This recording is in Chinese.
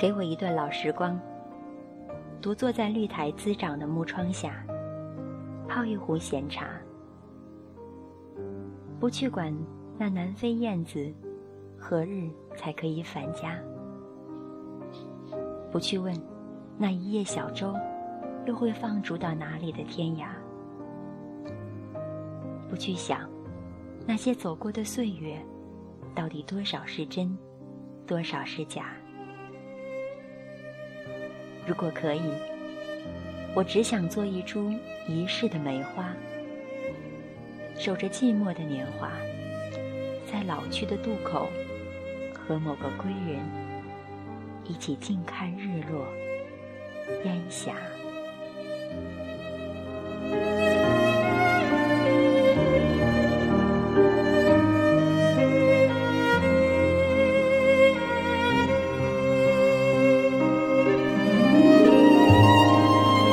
给我一段老时光，独坐在绿苔滋长的木窗下，泡一壶闲茶，不去管那南飞燕子何日才可以返家，不去问那一叶小舟又会放逐到哪里的天涯，不去想那些走过的岁月到底多少是真，多少是假。如果可以，我只想做一株一世的梅花，守着寂寞的年华，在老去的渡口，和某个归人一起静看日落，烟霞。